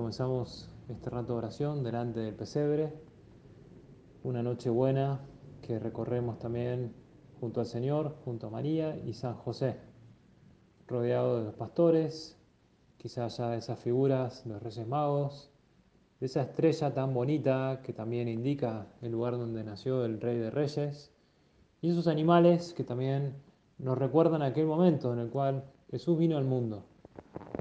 Comenzamos este rato de oración delante del pesebre, una noche buena que recorremos también junto al Señor, junto a María y San José, rodeado de los pastores, quizás ya de esas figuras los Reyes Magos, de esa estrella tan bonita que también indica el lugar donde nació el Rey de Reyes, y esos animales que también nos recuerdan aquel momento en el cual Jesús vino al mundo.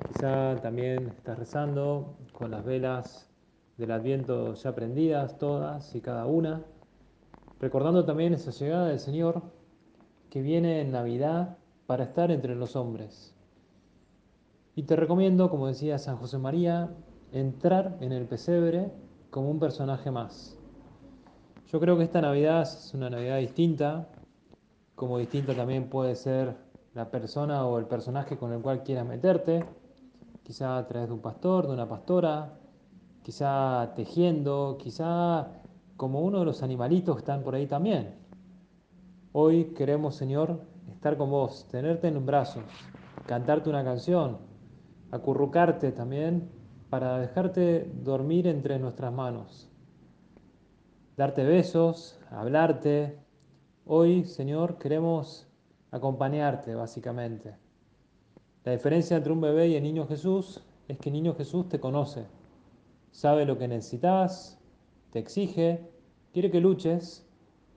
Quizá también estás rezando con las velas del Adviento ya prendidas, todas y cada una, recordando también esa llegada del Señor que viene en Navidad para estar entre los hombres. Y te recomiendo, como decía San José María, entrar en el pesebre como un personaje más. Yo creo que esta Navidad es una Navidad distinta, como distinta también puede ser la persona o el personaje con el cual quieras meterte, quizá a través de un pastor, de una pastora, quizá tejiendo, quizá como uno de los animalitos que están por ahí también. Hoy queremos, Señor, estar con vos, tenerte en brazos, cantarte una canción, acurrucarte también para dejarte dormir entre nuestras manos, darte besos, hablarte. Hoy, Señor, queremos acompañarte básicamente. La diferencia entre un bebé y el niño Jesús es que el niño Jesús te conoce, sabe lo que necesitas, te exige, quiere que luches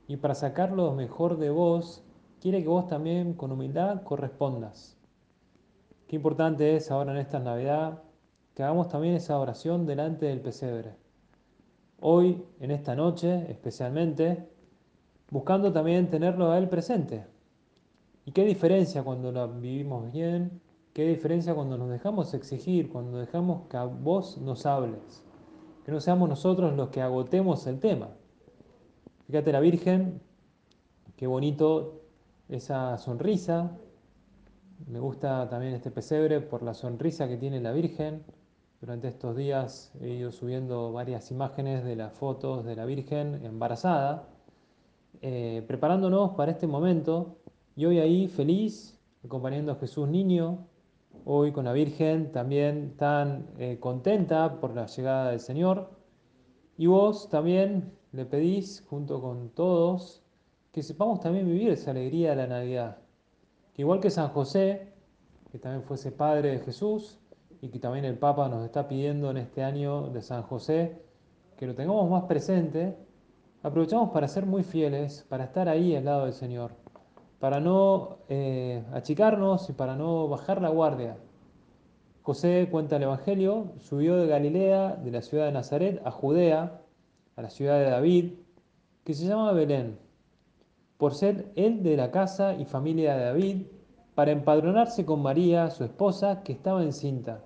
y para sacar lo mejor de vos, quiere que vos también con humildad correspondas. Qué importante es ahora en esta Navidad que hagamos también esa oración delante del pesebre. Hoy, en esta noche especialmente, buscando también tenerlo a Él presente, ¿Y qué diferencia cuando la vivimos bien? ¿Qué diferencia cuando nos dejamos exigir, cuando dejamos que vos nos hables? Que no seamos nosotros los que agotemos el tema. Fíjate la Virgen, qué bonito esa sonrisa. Me gusta también este pesebre por la sonrisa que tiene la Virgen. Durante estos días he ido subiendo varias imágenes de las fotos de la Virgen embarazada, eh, preparándonos para este momento y hoy ahí feliz, acompañando a Jesús niño, hoy con la Virgen también tan eh, contenta por la llegada del Señor. Y vos también le pedís, junto con todos, que sepamos también vivir esa alegría de la Navidad. Que igual que San José, que también fuese padre de Jesús, y que también el Papa nos está pidiendo en este año de San José, que lo tengamos más presente, aprovechamos para ser muy fieles, para estar ahí al lado del Señor para no eh, achicarnos y para no bajar la guardia. José cuenta el Evangelio, subió de Galilea, de la ciudad de Nazaret, a Judea, a la ciudad de David, que se llama Belén, por ser él de la casa y familia de David, para empadronarse con María, su esposa, que estaba encinta.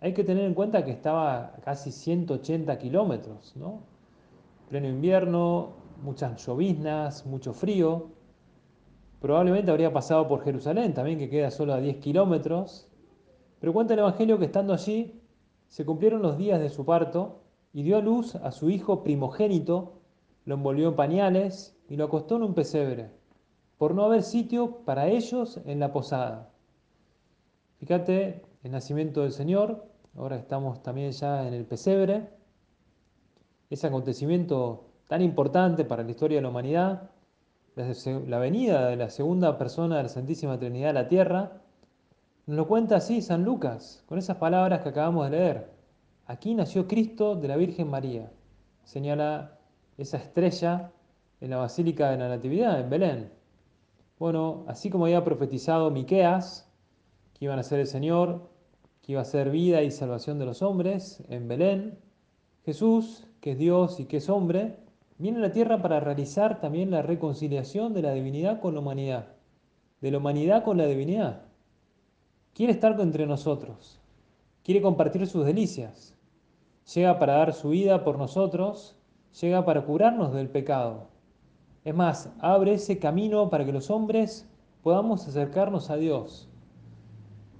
Hay que tener en cuenta que estaba a casi 180 kilómetros, ¿no? Pleno invierno, muchas lloviznas, mucho frío. Probablemente habría pasado por Jerusalén, también que queda solo a 10 kilómetros. Pero cuenta el Evangelio que estando allí se cumplieron los días de su parto y dio a luz a su hijo primogénito, lo envolvió en pañales y lo acostó en un pesebre, por no haber sitio para ellos en la posada. Fíjate el nacimiento del Señor, ahora estamos también ya en el pesebre, ese acontecimiento tan importante para la historia de la humanidad, la venida de la segunda persona de la Santísima Trinidad a la tierra, nos lo cuenta así San Lucas, con esas palabras que acabamos de leer. Aquí nació Cristo de la Virgen María. Señala esa estrella en la Basílica de la Natividad, en Belén. Bueno, así como había profetizado Miqueas, que iba a ser el Señor, que iba a ser vida y salvación de los hombres en Belén, Jesús, que es Dios y que es hombre, viene a la tierra para realizar también la reconciliación de la divinidad con la humanidad, de la humanidad con la divinidad. Quiere estar entre nosotros, quiere compartir sus delicias. llega para dar su vida por nosotros, llega para curarnos del pecado. Es más, abre ese camino para que los hombres podamos acercarnos a Dios.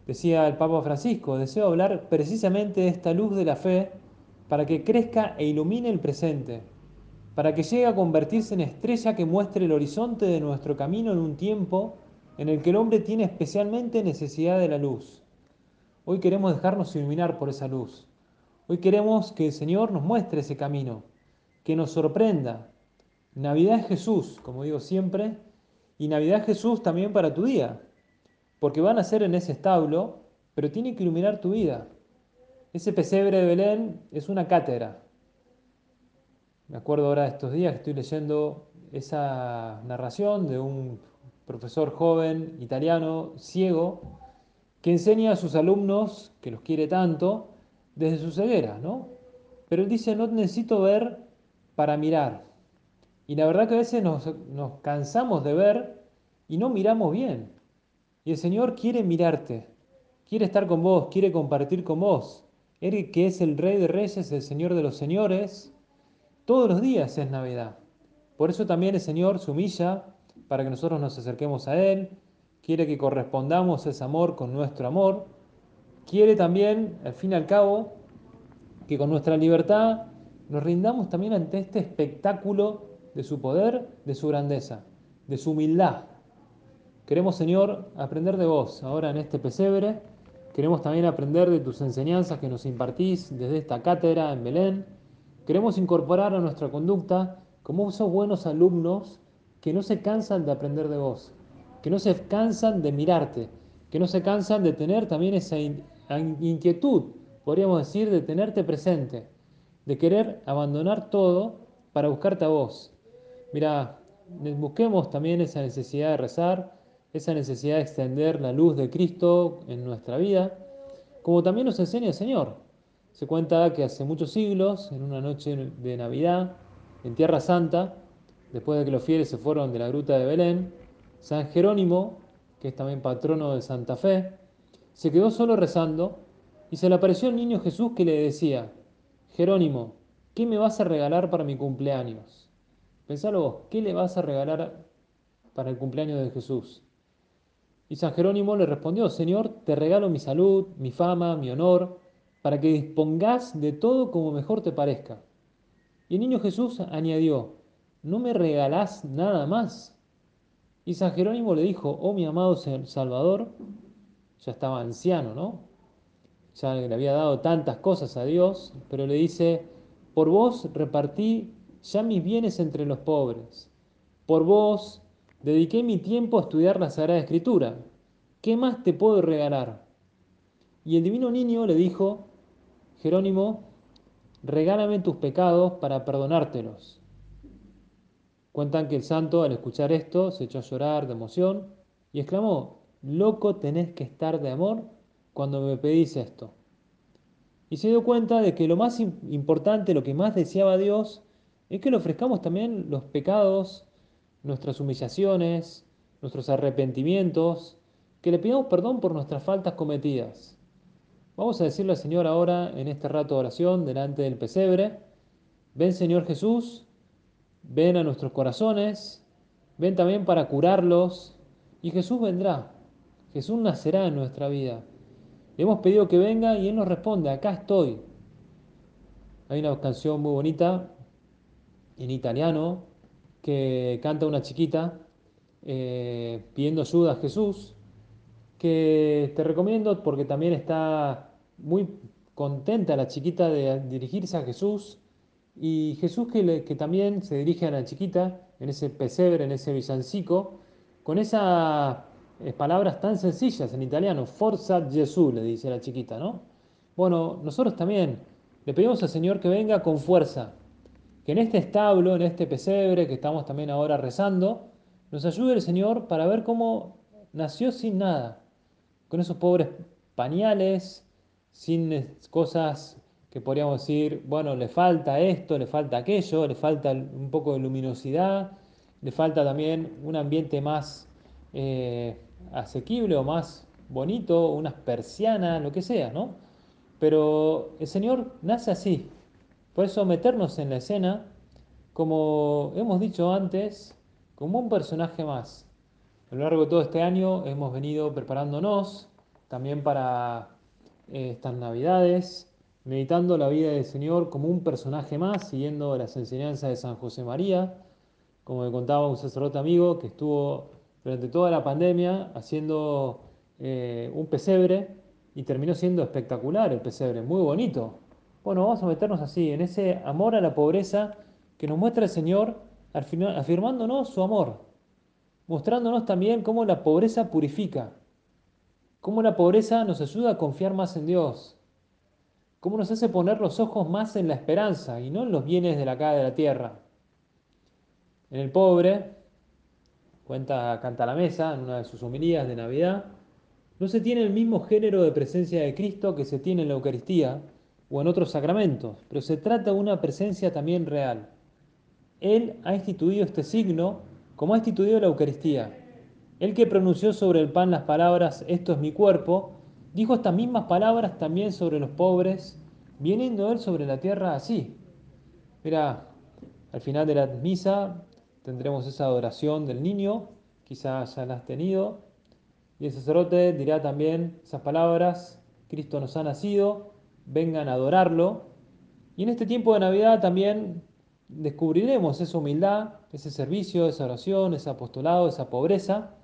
Decía el Papa Francisco, deseo hablar precisamente de esta luz de la fe para que crezca e ilumine el presente, para que llegue a convertirse en estrella que muestre el horizonte de nuestro camino en un tiempo en el que el hombre tiene especialmente necesidad de la luz. Hoy queremos dejarnos iluminar por esa luz. Hoy queremos que el Señor nos muestre ese camino, que nos sorprenda. Navidad es Jesús, como digo siempre, y Navidad es Jesús también para tu día, porque van a ser en ese establo, pero tiene que iluminar tu vida. Ese pesebre de Belén es una cátedra. Me acuerdo ahora de estos días que estoy leyendo esa narración de un profesor joven italiano ciego que enseña a sus alumnos, que los quiere tanto, desde su ceguera, ¿no? Pero él dice, no necesito ver para mirar. Y la verdad que a veces nos, nos cansamos de ver y no miramos bien. Y el Señor quiere mirarte, quiere estar con vos, quiere compartir con vos. Él que es el Rey de Reyes, el Señor de los Señores, todos los días es Navidad. Por eso también el Señor se humilla para que nosotros nos acerquemos a Él, quiere que correspondamos ese amor con nuestro amor, quiere también, al fin y al cabo, que con nuestra libertad nos rindamos también ante este espectáculo de su poder, de su grandeza, de su humildad. Queremos, Señor, aprender de vos ahora en este pesebre. Queremos también aprender de tus enseñanzas que nos impartís desde esta cátedra en Belén. Queremos incorporar a nuestra conducta como esos buenos alumnos que no se cansan de aprender de vos, que no se cansan de mirarte, que no se cansan de tener también esa inquietud, podríamos decir, de tenerte presente, de querer abandonar todo para buscarte a vos. Mira, busquemos también esa necesidad de rezar, esa necesidad de extender la luz de Cristo en nuestra vida, como también nos enseña el Señor. Se cuenta que hace muchos siglos, en una noche de Navidad, en Tierra Santa, después de que los fieles se fueron de la gruta de Belén, San Jerónimo, que es también patrono de Santa Fe, se quedó solo rezando y se le apareció el niño Jesús que le decía, Jerónimo, ¿qué me vas a regalar para mi cumpleaños? Pensalo vos, ¿qué le vas a regalar para el cumpleaños de Jesús? Y San Jerónimo le respondió, Señor, te regalo mi salud, mi fama, mi honor, para que dispongas de todo como mejor te parezca. Y el niño Jesús añadió, ¿no me regalás nada más? Y San Jerónimo le dijo, oh mi amado Salvador, ya estaba anciano, ¿no? Ya le había dado tantas cosas a Dios, pero le dice, por vos repartí ya mis bienes entre los pobres, por vos dediqué mi tiempo a estudiar la Sagrada Escritura, ¿qué más te puedo regalar? Y el divino niño le dijo, Jerónimo, regálame tus pecados para perdonártelos. Cuentan que el santo al escuchar esto se echó a llorar de emoción y exclamó, loco tenés que estar de amor cuando me pedís esto. Y se dio cuenta de que lo más importante, lo que más deseaba Dios, es que le ofrezcamos también los pecados, nuestras humillaciones, nuestros arrepentimientos, que le pidamos perdón por nuestras faltas cometidas. Vamos a decirle al Señor ahora en este rato de oración delante del pesebre, ven Señor Jesús, ven a nuestros corazones, ven también para curarlos y Jesús vendrá, Jesús nacerá en nuestra vida. Le hemos pedido que venga y Él nos responde, acá estoy. Hay una canción muy bonita en italiano que canta una chiquita eh, pidiendo ayuda a Jesús, que te recomiendo porque también está muy contenta la chiquita de dirigirse a Jesús y Jesús que, también se dirige a la chiquita en ese pesebre, en ese villancico, con esas eh, palabras tan sencillas en italiano, Forza Gesù, le dice la chiquita, ¿no? Bueno, nosotros también le pedimos al Señor que venga con fuerza, que en este establo, en este pesebre que estamos también ahora rezando, nos ayude el Señor para ver cómo nació sin nada, con esos pobres pañales, sin cosas que podríamos decir, bueno, le falta esto, le falta aquello, le falta un poco de luminosidad, le falta también un ambiente más eh, asequible o más bonito, unas persianas, lo que sea, ¿no? Pero el Señor nace así, Por eso meternos en la escena, como hemos dicho antes, como un personaje más. A lo largo de todo este año hemos venido preparándonos también para eh, estas navidades, meditando la vida del Señor como un personaje más, siguiendo las enseñanzas de San José María, como me contaba un sacerdote amigo que estuvo durante toda la pandemia haciendo eh, un pesebre y terminó siendo espectacular el pesebre, muy bonito. Bueno, vamos a meternos así, en ese amor a la pobreza que nos muestra el Señor, afirmándonos su amor, mostrándonos también cómo la pobreza purifica, cómo la pobreza nos ayuda a confiar más en Dios, cómo nos hace poner los ojos más en la esperanza y no en los bienes de la cara de la tierra. En el pobre, cuenta Canta la Mesa en una de sus homilías de Navidad, no se tiene el mismo género de presencia de Cristo que se tiene en la Eucaristía o en otros sacramentos, pero se trata de una presencia también real. Él ha instituido este signo como ha instituido la Eucaristía. Él que pronunció sobre el pan las palabras, esto es mi cuerpo, dijo estas mismas palabras también sobre los pobres, viniendo Él sobre la tierra así. Mira, al final de la misa tendremos esa adoración del niño, quizás ya la has tenido, y el sacerdote dirá también esas palabras, Cristo nos ha nacido, vengan a adorarlo. Y en este tiempo de Navidad también descubriremos esa humildad, ese servicio, esa oración, ese apostolado, esa pobreza,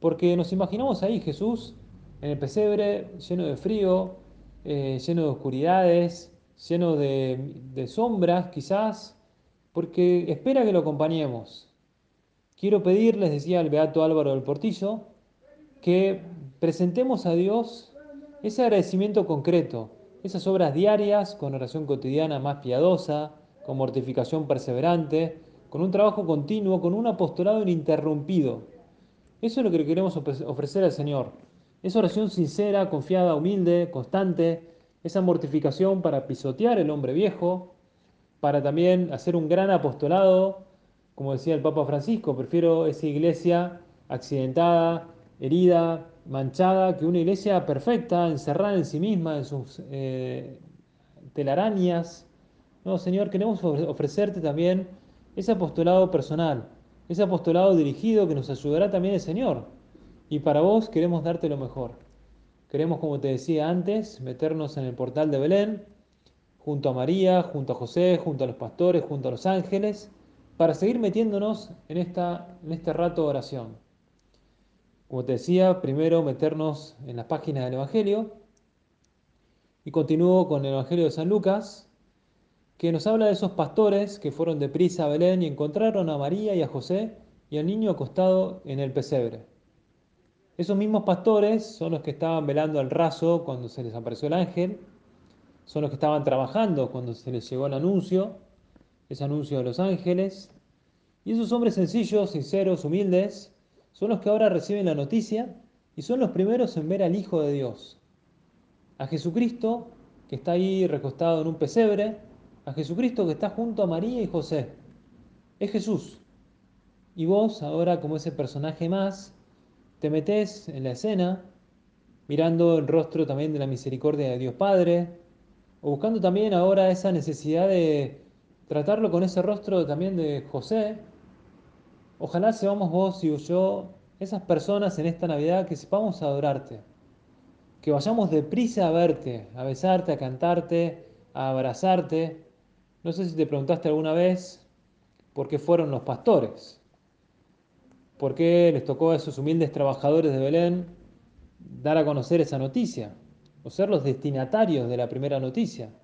porque nos imaginamos ahí Jesús en el pesebre lleno de frío, eh, lleno de oscuridades, lleno de, de sombras quizás, porque espera que lo acompañemos. Quiero pedirles, decía el Beato Álvaro del Portillo, que presentemos a Dios ese agradecimiento concreto, esas obras diarias con oración cotidiana más piadosa, con mortificación perseverante, con un trabajo continuo, con un apostolado ininterrumpido. Eso es lo que queremos ofrecer al Señor. Esa oración sincera, confiada, humilde, constante, esa mortificación para pisotear el hombre viejo, para también hacer un gran apostolado, como decía el Papa Francisco, prefiero esa iglesia accidentada, herida, manchada, que una iglesia perfecta, encerrada en sí misma, en sus eh, telarañas. No, Señor, queremos ofrecerte también ese apostolado personal, ese apostolado dirigido que nos ayudará también el Señor. Y para vos queremos darte lo mejor. Queremos, como te decía antes, meternos en el portal de Belén, junto a María, junto a José, junto a los pastores, junto a los ángeles, para seguir metiéndonos en, esta, en este rato de oración. Como te decía, primero meternos en las páginas del Evangelio y continúo con el Evangelio de San Lucas, que nos habla de esos pastores que fueron de prisa a Belén y encontraron a María y a José y al niño acostado en el pesebre. Esos mismos pastores son los que estaban velando al raso cuando se les apareció el ángel, son los que estaban trabajando cuando se les llegó el anuncio, ese anuncio de los ángeles, y esos hombres sencillos, sinceros, humildes, son los que ahora reciben la noticia y son los primeros en ver al Hijo de Dios. A Jesucristo, que está ahí recostado en un pesebre, a Jesucristo que está junto a María y José. Es Jesús. Y vos, ahora como ese personaje más, te metés en la escena, mirando el rostro también de la misericordia de Dios Padre, o buscando también ahora esa necesidad de tratarlo con ese rostro también de José, Ojalá seamos vos y yo esas personas en esta Navidad que sepamos adorarte, que vayamos deprisa a verte, a besarte, a cantarte, a abrazarte. No sé si te preguntaste alguna vez por qué fueron los pastores, por qué les tocó a esos humildes trabajadores de Belén dar a conocer esa noticia, o ser los destinatarios de la primera noticia.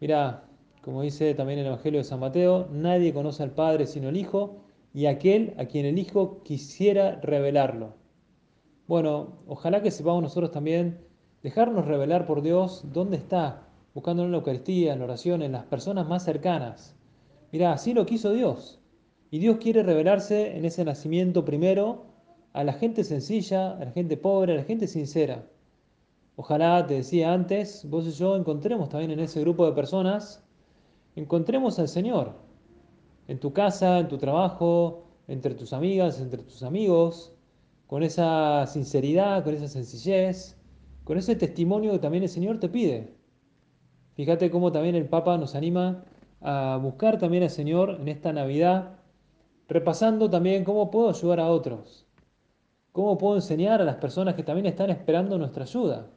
Mira, como dice también el Evangelio de San Mateo, nadie conoce al Padre sino el Hijo, y aquel a quien el Hijo quisiera revelarlo. Bueno, ojalá que sepamos nosotros también dejarnos revelar por Dios dónde está, buscándolo en la Eucaristía, en la oración, en las personas más cercanas. Mirá, así lo quiso Dios. Y Dios quiere revelarse en ese nacimiento primero a la gente sencilla, a la gente pobre, a la gente sincera. Ojalá, te decía antes, vos y yo encontremos también en ese grupo de personas, encontremos al Señor, en tu casa, en tu trabajo, entre tus amigas, entre tus amigos, con esa sinceridad, con esa sencillez, con ese testimonio que también el Señor te pide. Fíjate cómo también el Papa nos anima a buscar también al Señor en esta Navidad, repasando también cómo puedo ayudar a otros, cómo puedo enseñar a las personas que también están esperando nuestra ayuda.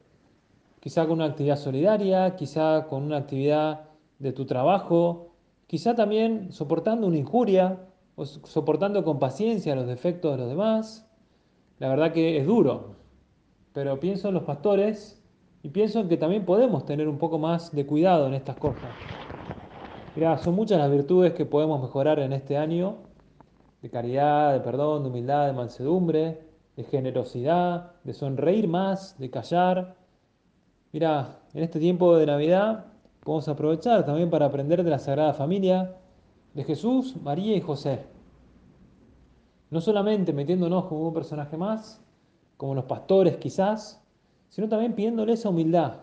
Quizá con una actividad solidaria, quizá con una actividad de tu trabajo, quizá también soportando una injuria o soportando con paciencia los defectos de los demás. La verdad que es duro, pero pienso en los pastores y pienso en que también podemos tener un poco más de cuidado en estas cosas. Mira, son muchas las virtudes que podemos mejorar en este año, de caridad, de perdón, de humildad, de mansedumbre, de generosidad, de sonreír más, de callar. Mira, en este tiempo de Navidad podemos aprovechar también para aprender de la Sagrada Familia, de Jesús, María y José. No solamente metiéndonos como un personaje más, como los pastores quizás, sino también pidiéndole esa humildad,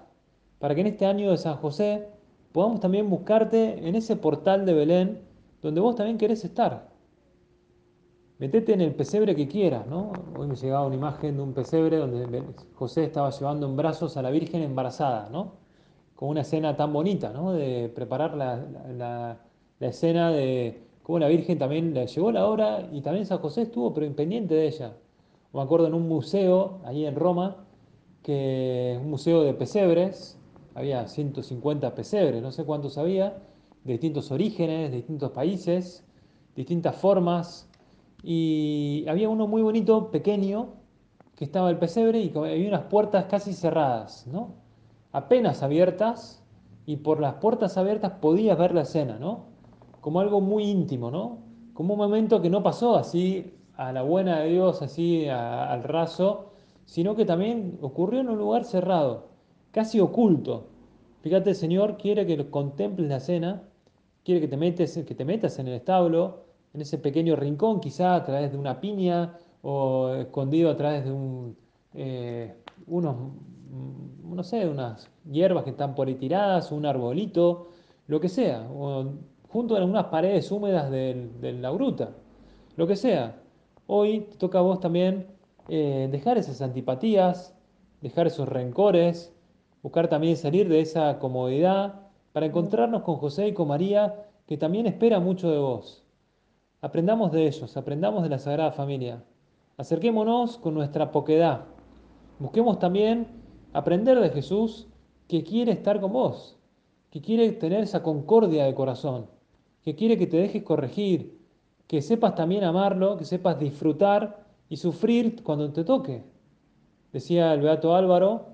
para que en este año de San José podamos también buscarte en ese portal de Belén donde vos también querés estar. Metete en el pesebre que quieras, ¿no? Hoy me llegaba una imagen de un pesebre donde José estaba llevando en brazos a la Virgen embarazada, ¿no? Con una escena tan bonita, ¿no? De preparar la, escena de cómo la Virgen también le llegó la hora y también San José estuvo pero impendiente de ella. Me acuerdo en un museo, ahí en Roma, que es un museo de pesebres, había 150 pesebres, no sé cuántos había, de distintos orígenes, de distintos países, distintas formas, y había uno muy bonito, pequeño, que estaba el pesebre y había unas puertas casi cerradas, ¿no? Apenas abiertas, y por las puertas abiertas podías ver la escena, ¿no? Como algo muy íntimo, ¿no? Como un momento que no pasó así a la buena de Dios, así al raso, sino que también ocurrió en un lugar cerrado casi oculto. Fíjate, el Señor quiere que contemples la cena, quiere que te, metes, que te metas en el establo, en ese pequeño rincón, quizá a través de una piña o escondido a través de un, eh, unos, mm, no sé, unas hierbas que están por ahí tiradas, un arbolito, lo que sea, junto a algunas paredes húmedas de, la gruta, lo que sea. Hoy te toca a vos también eh, dejar esas antipatías, dejar esos rencores, buscar también salir de esa comodidad para encontrarnos con José y con María, que también espera mucho de vos. Aprendamos de ellos, aprendamos de la Sagrada Familia. Acerquémonos con nuestra poquedad. Busquemos también aprender de Jesús que quiere estar con vos, que quiere tener esa concordia de corazón, que quiere que te dejes corregir, que sepas también amarlo, que sepas disfrutar y sufrir cuando te toque. Decía el Beato Álvaro,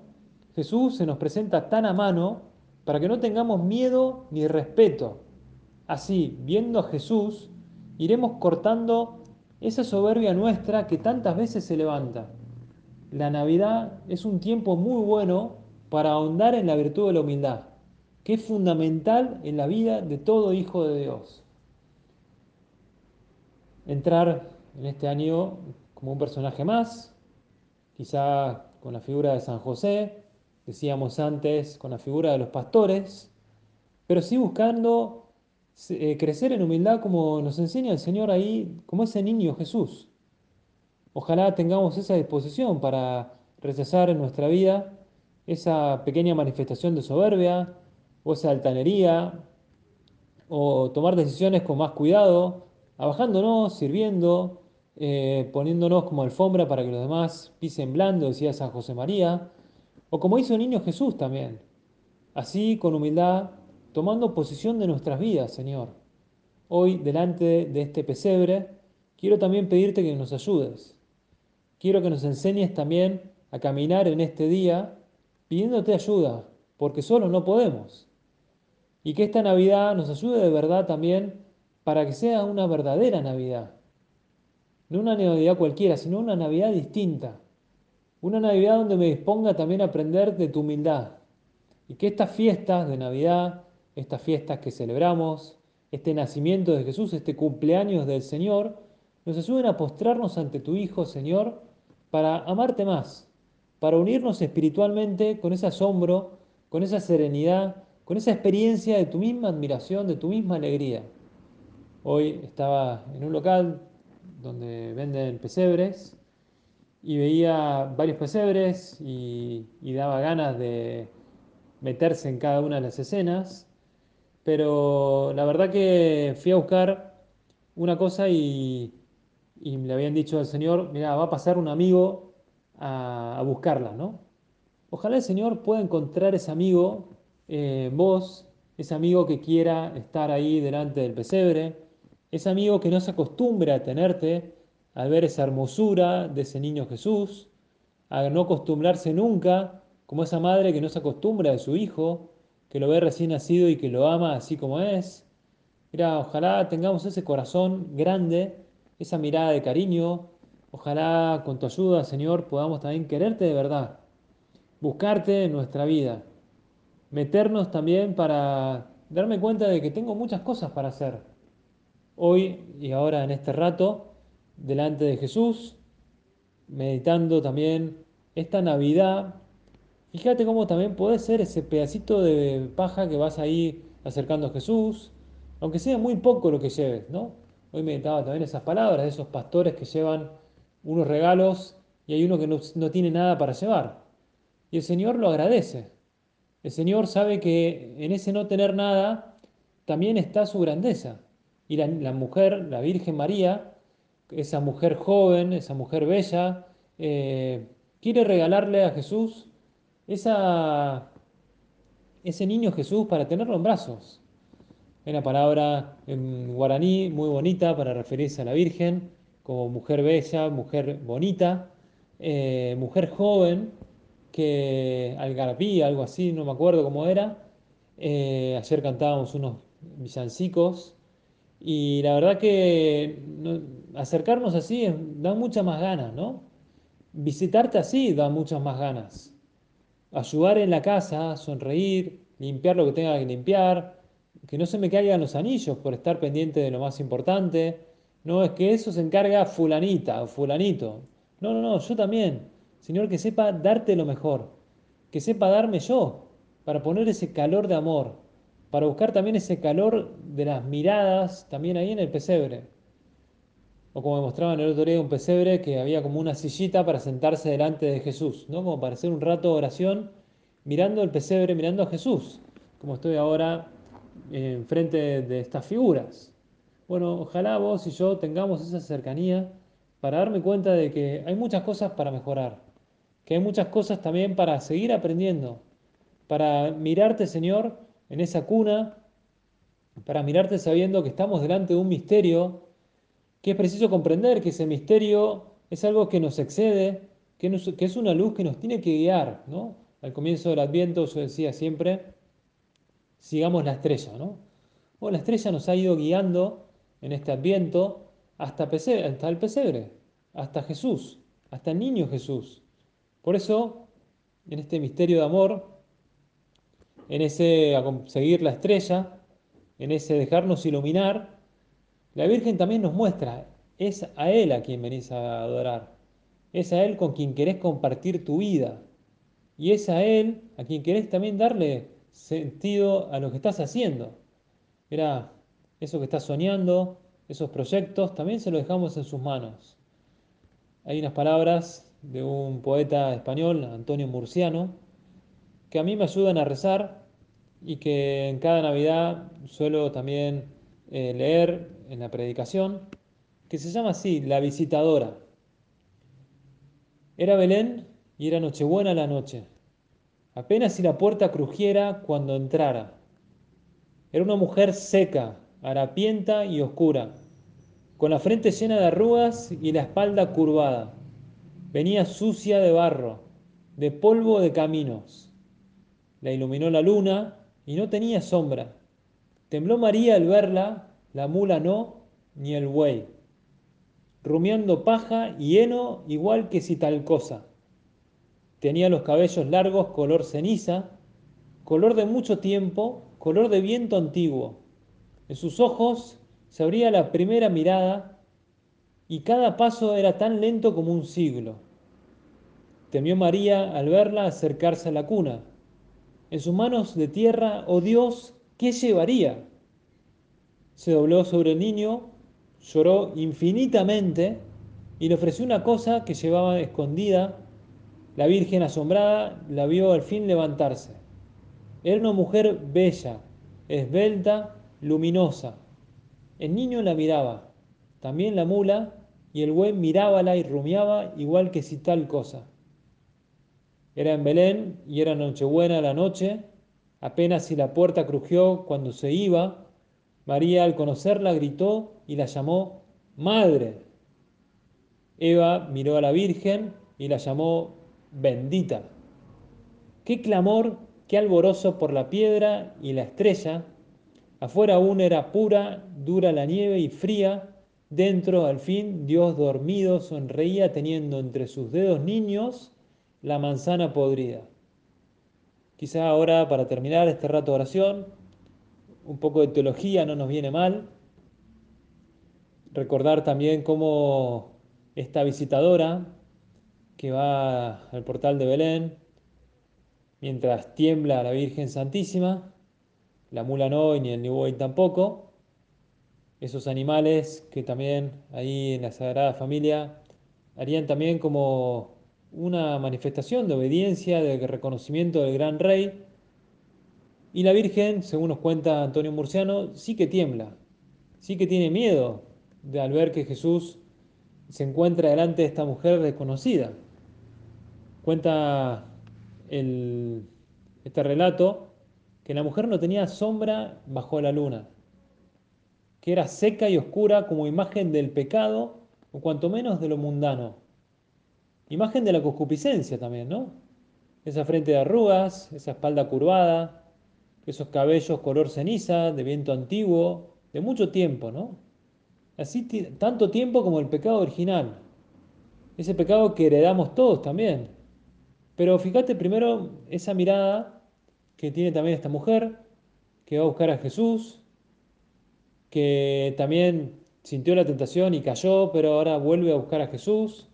Jesús se nos presenta tan a mano para que no tengamos miedo ni respeto. Así, viendo a Jesús, iremos cortando esa soberbia nuestra que tantas veces se levanta. La Navidad es un tiempo muy bueno para ahondar en la virtud de la humildad, que es fundamental en la vida de todo hijo de Dios. Entrar en este año como un personaje más, quizá con la figura de San José, decíamos antes, con la figura de los pastores, pero sí buscando eh, crecer en humildad como nos enseña el Señor ahí, como ese niño Jesús. Ojalá tengamos esa disposición para rechazar en nuestra vida esa pequeña manifestación de soberbia o esa altanería, o tomar decisiones con más cuidado, abajándonos, sirviendo, eh, poniéndonos como alfombra para que los demás pisen blando, decía San José María, o como hizo el niño Jesús también, así con humildad, tomando posición de nuestras vidas, Señor. Hoy, delante de este pesebre, quiero también pedirte que nos ayudes. Quiero que nos enseñes también a caminar en este día pidiéndote ayuda, porque solos no podemos. Y que esta Navidad nos ayude de verdad también para que sea una verdadera Navidad. No una Navidad cualquiera, sino una Navidad distinta una Navidad donde me disponga también a aprender de tu humildad. Y que estas fiestas de Navidad, estas fiestas que celebramos, este nacimiento de Jesús, este cumpleaños del Señor, nos ayuden a postrarnos ante tu Hijo, Señor, para amarte más, para unirnos espiritualmente con ese asombro, con esa serenidad, con esa experiencia de tu misma admiración, de tu misma alegría. Hoy estaba en un local donde venden pesebres y veía varios pesebres y, daba ganas de, meterse en cada una de las escenas, pero la verdad que fui a buscar una cosa y, y le habían dicho al Señor, mira, va a pasar un amigo a, buscarla, ¿no? Ojalá el Señor pueda encontrar ese amigo eh, vos, ese amigo que quiera estar ahí delante del pesebre, ese amigo que no se acostumbre a tenerte, a ver esa hermosura de ese niño Jesús, a no acostumbrarse nunca, como esa madre que no se acostumbra de su hijo, que lo ve recién nacido y que lo ama así como es. Mira, ojalá tengamos ese corazón grande, esa mirada de cariño, ojalá con tu ayuda, Señor, podamos también quererte de verdad buscarte en nuestra vida, meternos también para darme cuenta de que tengo muchas cosas para hacer. Hoy y ahora en este rato, delante de Jesús, meditando también esta Navidad. Fíjate cómo también puede ser ese pedacito de paja que vas ahí acercando a Jesús, aunque sea muy poco lo que lleves, ¿no? Hoy meditaba también esas palabras de esos pastores que llevan unos regalos y hay uno que no, no tiene nada para llevar. Y el Señor lo agradece. El Señor sabe que en ese no tener nada también está su grandeza. Y la, mujer, la Virgen María, esa mujer joven, esa mujer bella, eh, quiere regalarle a Jesús esa, ese niño Jesús para tenerlo en brazos. Una palabra en guaraní muy bonita para referirse a la Virgen, como mujer bella, mujer bonita, eh, mujer joven, que Algarabí, algo así, no me acuerdo cómo era. Eh, ayer cantábamos unos villancicos y la verdad que acercarnos así da muchas más ganas, ¿no? Visitarte así da muchas más ganas. Ayudar en la casa, sonreír, limpiar lo que tenga que limpiar, que no se me caigan los anillos por estar pendiente de lo más importante. No, es que eso se encarga fulanita o fulanito. No, no, no, yo también. Señor, que sepa darte lo mejor, que sepa darme yo, para poner ese calor de amor, para buscar también ese calor de las miradas también ahí en el pesebre. O como mostraban el otro día un pesebre que había como una sillita para sentarse delante de Jesús, ¿no? Como para hacer un rato de oración mirando el pesebre, mirando a Jesús, como estoy ahora enfrente de estas figuras. Bueno, ojalá vos y yo tengamos esa cercanía para darme cuenta de que hay muchas cosas para mejorar que hay muchas cosas también para seguir aprendiendo, para mirarte, Señor, en esa cuna, para mirarte sabiendo que estamos delante de un misterio, que es preciso comprender que ese misterio es algo que nos excede, que, es una luz que nos tiene que guiar, ¿no? Al comienzo del Adviento yo decía siempre, sigamos la estrella, ¿no? Bueno, la estrella nos ha ido guiando en este Adviento hasta, hasta el pesebre, hasta Jesús, hasta el niño Jesús. Por eso, en este misterio de amor, en ese seguir la estrella, en ese dejarnos iluminar, la Virgen también nos muestra, es a Él a quien venís a adorar, es a Él con quien querés compartir tu vida, y es a Él a quien querés también darle sentido a lo que estás haciendo. Mira, eso que estás soñando, esos proyectos, también se los dejamos en sus manos. Hay unas palabras de un poeta español, Antonio Murciano, que a mí me ayudan a rezar y que en cada Navidad suelo también eh, leer en la predicación, que se llama así, La visitadora. Era Belén y era Nochebuena la noche. Apenas si la puerta crujiera cuando entrara. Era una mujer seca, harapienta y oscura, con la frente llena de arrugas y la espalda curvada venía sucia de barro, de polvo de caminos. La iluminó la luna y no tenía sombra. Tembló María al verla, la mula no, ni el buey, rumiando paja y heno igual que si tal cosa. Tenía los cabellos largos color ceniza, color de mucho tiempo, color de viento antiguo. En sus ojos se abría la primera mirada y cada paso era tan lento como un siglo. Temió María al verla acercarse a la cuna. En sus manos de tierra, oh Dios, ¿qué llevaría? Se dobló sobre el niño, lloró infinitamente y le ofreció una cosa que llevaba escondida. La Virgen asombrada la vio al fin levantarse. Era una mujer bella, esbelta, luminosa. El niño la miraba, también la mula, y el buen mirábala y rumiaba igual que si tal cosa. Era en Belén y era Nochebuena la noche, apenas si la puerta crujió cuando se iba, María al conocerla gritó y la llamó Madre. Eva miró a la Virgen y la llamó bendita. Qué clamor, qué alborozo por la piedra y la estrella. Afuera aún era pura, dura la nieve y fría. Dentro, al fin, Dios dormido sonreía teniendo entre sus dedos niños la manzana podrida. Quizá ahora, para terminar este rato de oración, un poco de teología no nos viene mal. Recordar también cómo esta visitadora que va al portal de Belén, mientras tiembla la Virgen Santísima, la mula no y ni el New tampoco, esos animales que también ahí en la Sagrada Familia harían también como una manifestación de obediencia, de reconocimiento del gran rey. Y la Virgen, según nos cuenta Antonio Murciano, sí que tiembla, sí que tiene miedo de al ver que Jesús se encuentra delante de esta mujer desconocida. Cuenta este relato que la mujer no tenía sombra bajo la luna, que era seca y oscura como imagen del pecado o cuanto menos de lo mundano. Imagen de la concupiscencia también, ¿no? Esa frente de arrugas, esa espalda curvada, esos cabellos color ceniza, de viento antiguo, de mucho tiempo, ¿no? Así tanto tiempo como el pecado original. Ese pecado que heredamos todos también. Pero fíjate primero esa mirada que tiene también esta mujer, que va a buscar a Jesús, que también sintió la tentación y cayó, pero ahora vuelve a buscar a Jesús.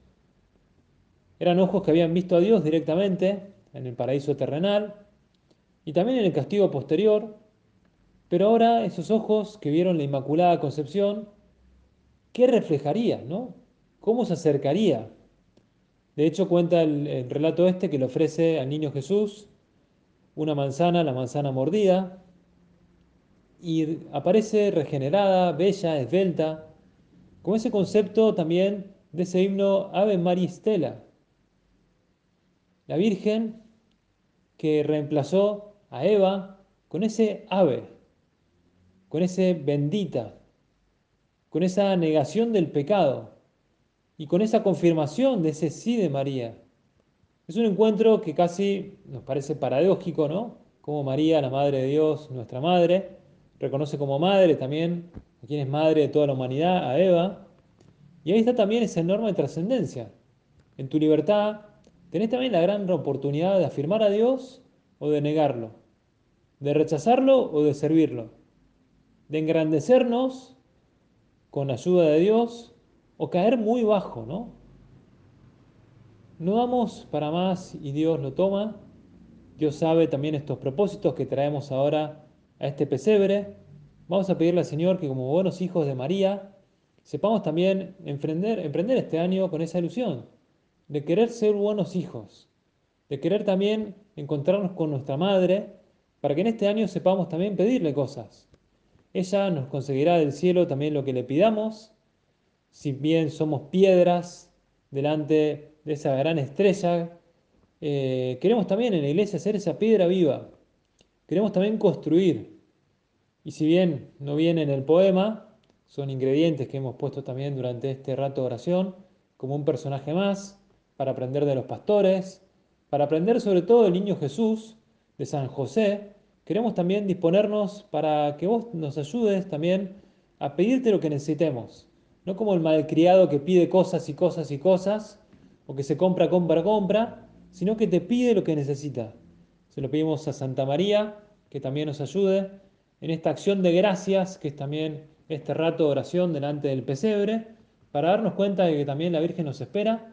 Eran ojos que habían visto a Dios directamente en el paraíso terrenal y también en el castigo posterior, pero ahora esos ojos que vieron la Inmaculada Concepción ¿qué reflejaría? ¿no? ¿Cómo se acercaría? De hecho, cuenta el, relato este que le ofrece al niño Jesús una manzana, la manzana mordida, y aparece regenerada, bella, esbelta, con ese concepto también de ese himno Ave María Stella. La Virgen que reemplazó a Eva con ese ave, con ese bendita, con esa negación del pecado y con esa confirmación de ese sí de María. Es un encuentro que casi nos parece paradójico, ¿no? Como María, la Madre de Dios, nuestra Madre, reconoce como Madre también a quien es Madre de toda la humanidad, a Eva. Y ahí está también esa enorme trascendencia. En tu libertad tenés también la gran oportunidad de afirmar a Dios o de negarlo, de rechazarlo o de servirlo, de engrandecernos con ayuda de Dios o caer muy bajo, ¿no? No damos para más y Dios lo toma. Dios sabe también estos propósitos que traemos ahora a este pesebre. Vamos a pedirle al Señor que como buenos hijos de María sepamos también emprender, emprender este año con esa ilusión de querer ser buenos hijos, de querer también encontrarnos con nuestra madre para que en este año sepamos también pedirle cosas, ella nos conseguirá del cielo también lo que le pidamos, si bien somos piedras delante de esa gran estrella, eh, queremos también en la iglesia hacer esa piedra viva, queremos también construir. Y si bien no viene en el poema, son ingredientes que hemos puesto también durante este rato de oración, como un personaje más, para aprender de los pastores, para aprender sobre todo del niño Jesús, de San José, queremos también disponernos para que vos nos ayudes también a pedirte lo que necesitemos. No como el malcriado que pide cosas y cosas y cosas, o que se compra, compra, compra, sino que te pide lo que necesita. Se lo pedimos a Santa María, que también nos ayude en esta acción de gracias, que es también este rato de oración delante del pesebre, para darnos cuenta de que también la Virgen nos espera,